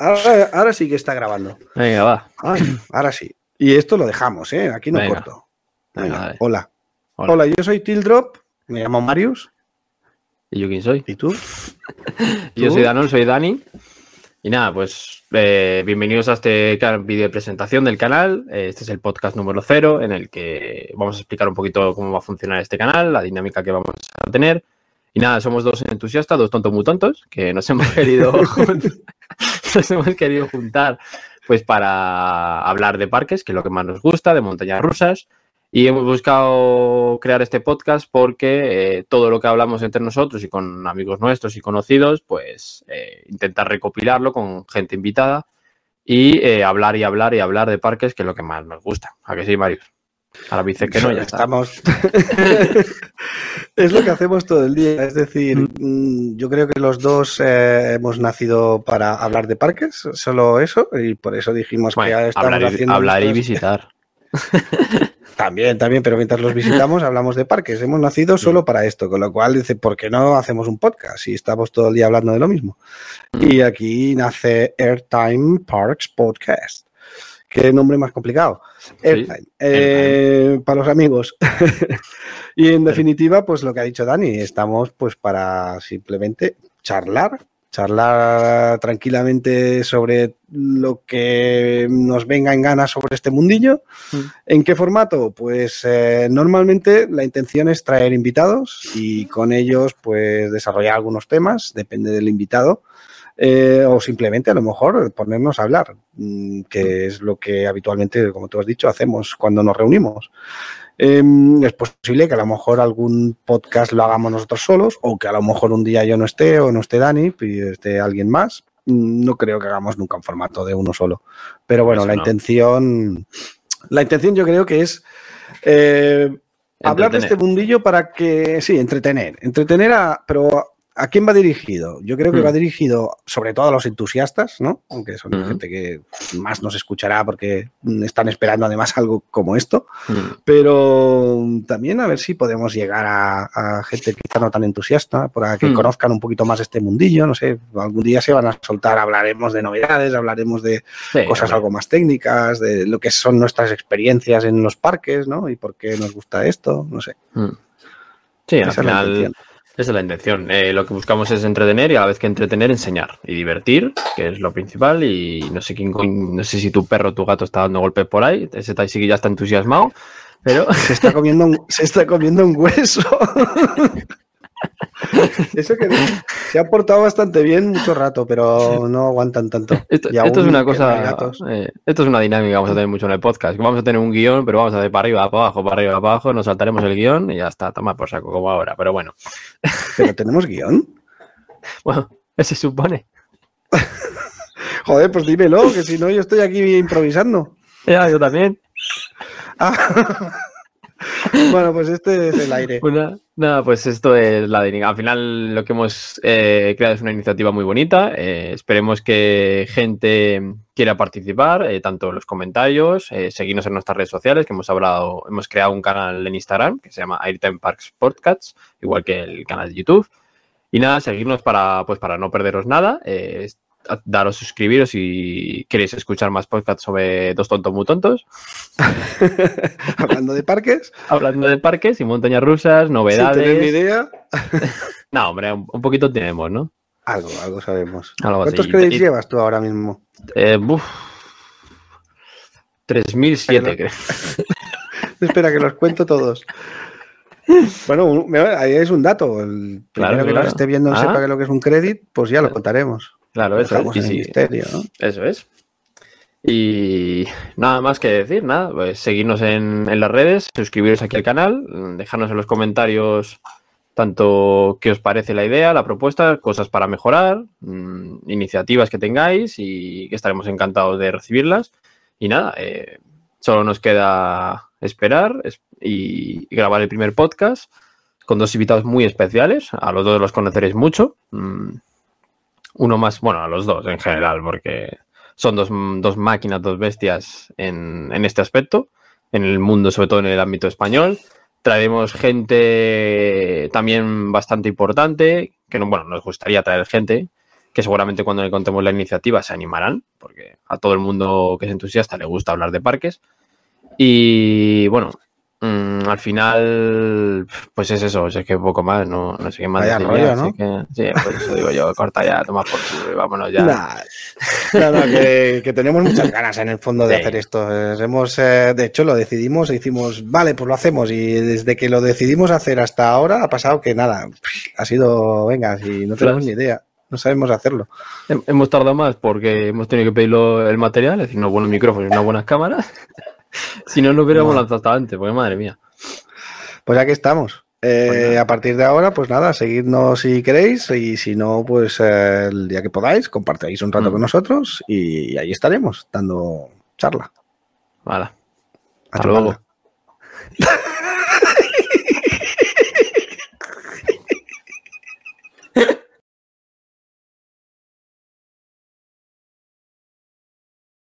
Ahora, sí que está grabando. Venga, va. ahora sí. Y esto lo dejamos, ¿eh? Aquí no corto. Venga, hola. hola. yo soy Tildrop, me llamo Marius. ¿Y yo quién soy? ¿Y tú? yo soy Danón, soy Dani. Y nada, pues eh, bienvenidos a este vídeo de presentación del canal. Este es el podcast número cero en el que vamos a explicar un poquito cómo va a funcionar este canal, la dinámica que vamos a tener. Y nada, somos dos entusiastas, dos tontos muy tontos, que nos hemos querido, nos hemos querido juntar pues para hablar de parques, que es lo que más nos gusta, de montañas rusas. Y hemos buscado crear este podcast porque eh, todo lo que hablamos entre nosotros y con amigos nuestros y conocidos, pues eh, intentar recopilarlo con gente invitada y eh, hablar y hablar y hablar de parques, que es lo que más nos gusta. ¿A que sí, Marius? Ahora dice que no, ya estamos. es lo que hacemos todo el día. Es decir, mm. Mm, yo creo que los dos hemos nacido para hablar de parques, solo eso, y por eso dijimos que estamos hablar haciendo. Hablar y visitar. También, también, pero mientras los visitamos hablamos de parques. Hemos nacido solo para esto, con lo cual dice, ¿por qué no hacemos un podcast si estamos todo el día hablando de lo mismo? Y aquí nace Airtime Parks Podcast. Qué nombre más complicado. Airtime. Eh, para los amigos. y en definitiva, pues lo que ha dicho Dani, estamos pues para simplemente charlar charlar tranquilamente sobre lo que nos venga en gana sobre este mundillo. Mm. ¿En qué formato? Pues eh, normalmente la intención es traer invitados y con ellos pues desarrollar algunos temas, depende del invitado. Eh, o simplemente a lo mejor ponernos a hablar, mm, que es lo que habitualmente, como tú has dicho, hacemos cuando nos reunimos. Em, es posible que a lo mejor algún podcast lo hagamos nosotros solos o que a lo mejor un día yo no esté o no esté Dani y esté alguien más. No creo que hagamos nunca un formato de uno solo. Pero bueno, la intención, la intención yo creo que es eh, hablar de este mundillo para que, sí, entretener, entretener a, pero ¿A quién va dirigido? Yo creo que va hmm. dirigido sobre todo a los entusiastas, ¿no? Aunque son hmm. gente que más nos escuchará porque están esperando además algo como esto. Hmm. Pero también a ver si podemos llegar a, gente quizá no tan entusiasta, para que conozcan un poquito más este mundillo. No sé, algún día se van a soltar, hablaremos de novedades, hablaremos de cosas algo más técnicas, de lo que son nuestras experiencias en los parques, ¿no? Y por qué nos gusta esto, no sé. Sí, al final esa es la intención. Eh, lo que buscamos es entretener y a la vez que entretener, enseñar y divertir, que es lo principal. Y no sé quién, no sé si tu perro o tu gato está dando golpes por ahí. Ese que ya está entusiasmado, pero se está comiendo se está comiendo un hueso. Eso que se ha portado bastante bien mucho rato, pero no aguantan tanto. Esto, es una cosa. Eh, esto es una dinámica que vamos a tener mucho en el podcast. Vamos a tener un guion, pero vamos a hacer para arriba, para abajo, para arriba, para abajo. Nos saltaremos el guion y ya está, toma por saco, como ahora. Pero bueno. ¿Pero tenemos guion? Bueno, se supone. Joder, pues dímelo, que si no, yo estoy aquí improvisando. Ya, yo también. Ah. Bueno, pues este es el aire. nada, pues esto es la dinámica. Al final lo que hemos eh, creado es una iniciativa muy bonita. Eh, esperemos que gente quiera participar, eh, tanto en los comentarios, seguirnos en nuestras redes sociales, que hemos hablado, hemos creado un canal en Instagram que se llama Airtime Parks Podcasts, igual que el canal de YouTube. Y nada, seguirnos para, pues, para no perderos nada daros suscribiros si queréis escuchar más podcasts sobre dos tontos muy tontos. Hablando de parques. Hablando de parques y montañas rusas, novedades. No, hombre, un, poquito tenemos, ¿no? Algo, algo sabemos. ¿Cuántos créditos llevas tú ahora mismo? Eh, 3007, creo. Espera, que los cuento todos. Bueno, ahí es un dato. El primero que lo esté viendo sepa ah. que lo que es un crédito, pues ya lo contaremos. Claro, eso es. Eso es. Y nada más que decir, nada, pues seguirnos en, las redes, suscribiros aquí al canal, dejarnos en los comentarios tanto qué os parece la idea, la propuesta, cosas para mejorar, mm, iniciativas que tengáis y que estaremos encantados de recibirlas. Y nada, eh, solo nos queda esperar y, grabar el primer podcast con dos invitados muy especiales. A los dos los conoceréis mucho. Mm, uno más, bueno, a los dos en general, porque son dos, dos máquinas, dos bestias en, en, este aspecto, en el mundo, sobre todo en el ámbito español. Traeremos gente también bastante importante, que no, bueno, nos gustaría traer gente, que seguramente cuando le contemos la iniciativa se animarán, porque a todo el mundo que es entusiasta le gusta hablar de parques. Y bueno, mmm, al final, pues es eso, es que poco más, no, no sé qué más. Vaya decir rollo, ya, ¿no? que, sí, pues eso digo yo, corta ya, toma por culo y vámonos ya. Nah, no, no, que, que tenemos muchas ganas en el fondo de Sí. hacer esto. Hemos, eh, de hecho, lo decidimos e hicimos, vale, pues lo hacemos. Y desde que lo decidimos hacer hasta ahora ha pasado que nada, ha sido, venga, si no tenemos ni idea, no sabemos hacerlo. Hem- Hemos tardado más porque hemos tenido que pedirlo el material, es decir, unos buenos micrófonos y unas buenas cámaras. Si no, lo hubiéramos No. lanzado hasta antes, porque madre mía. Pues aquí estamos. Eh, Pues a partir de ahora, pues nada, seguidnos si queréis y si no, pues eh, el día que podáis, compartáis un rato Mm. con nosotros y ahí estaremos dando charla. Vale. Hasta luego.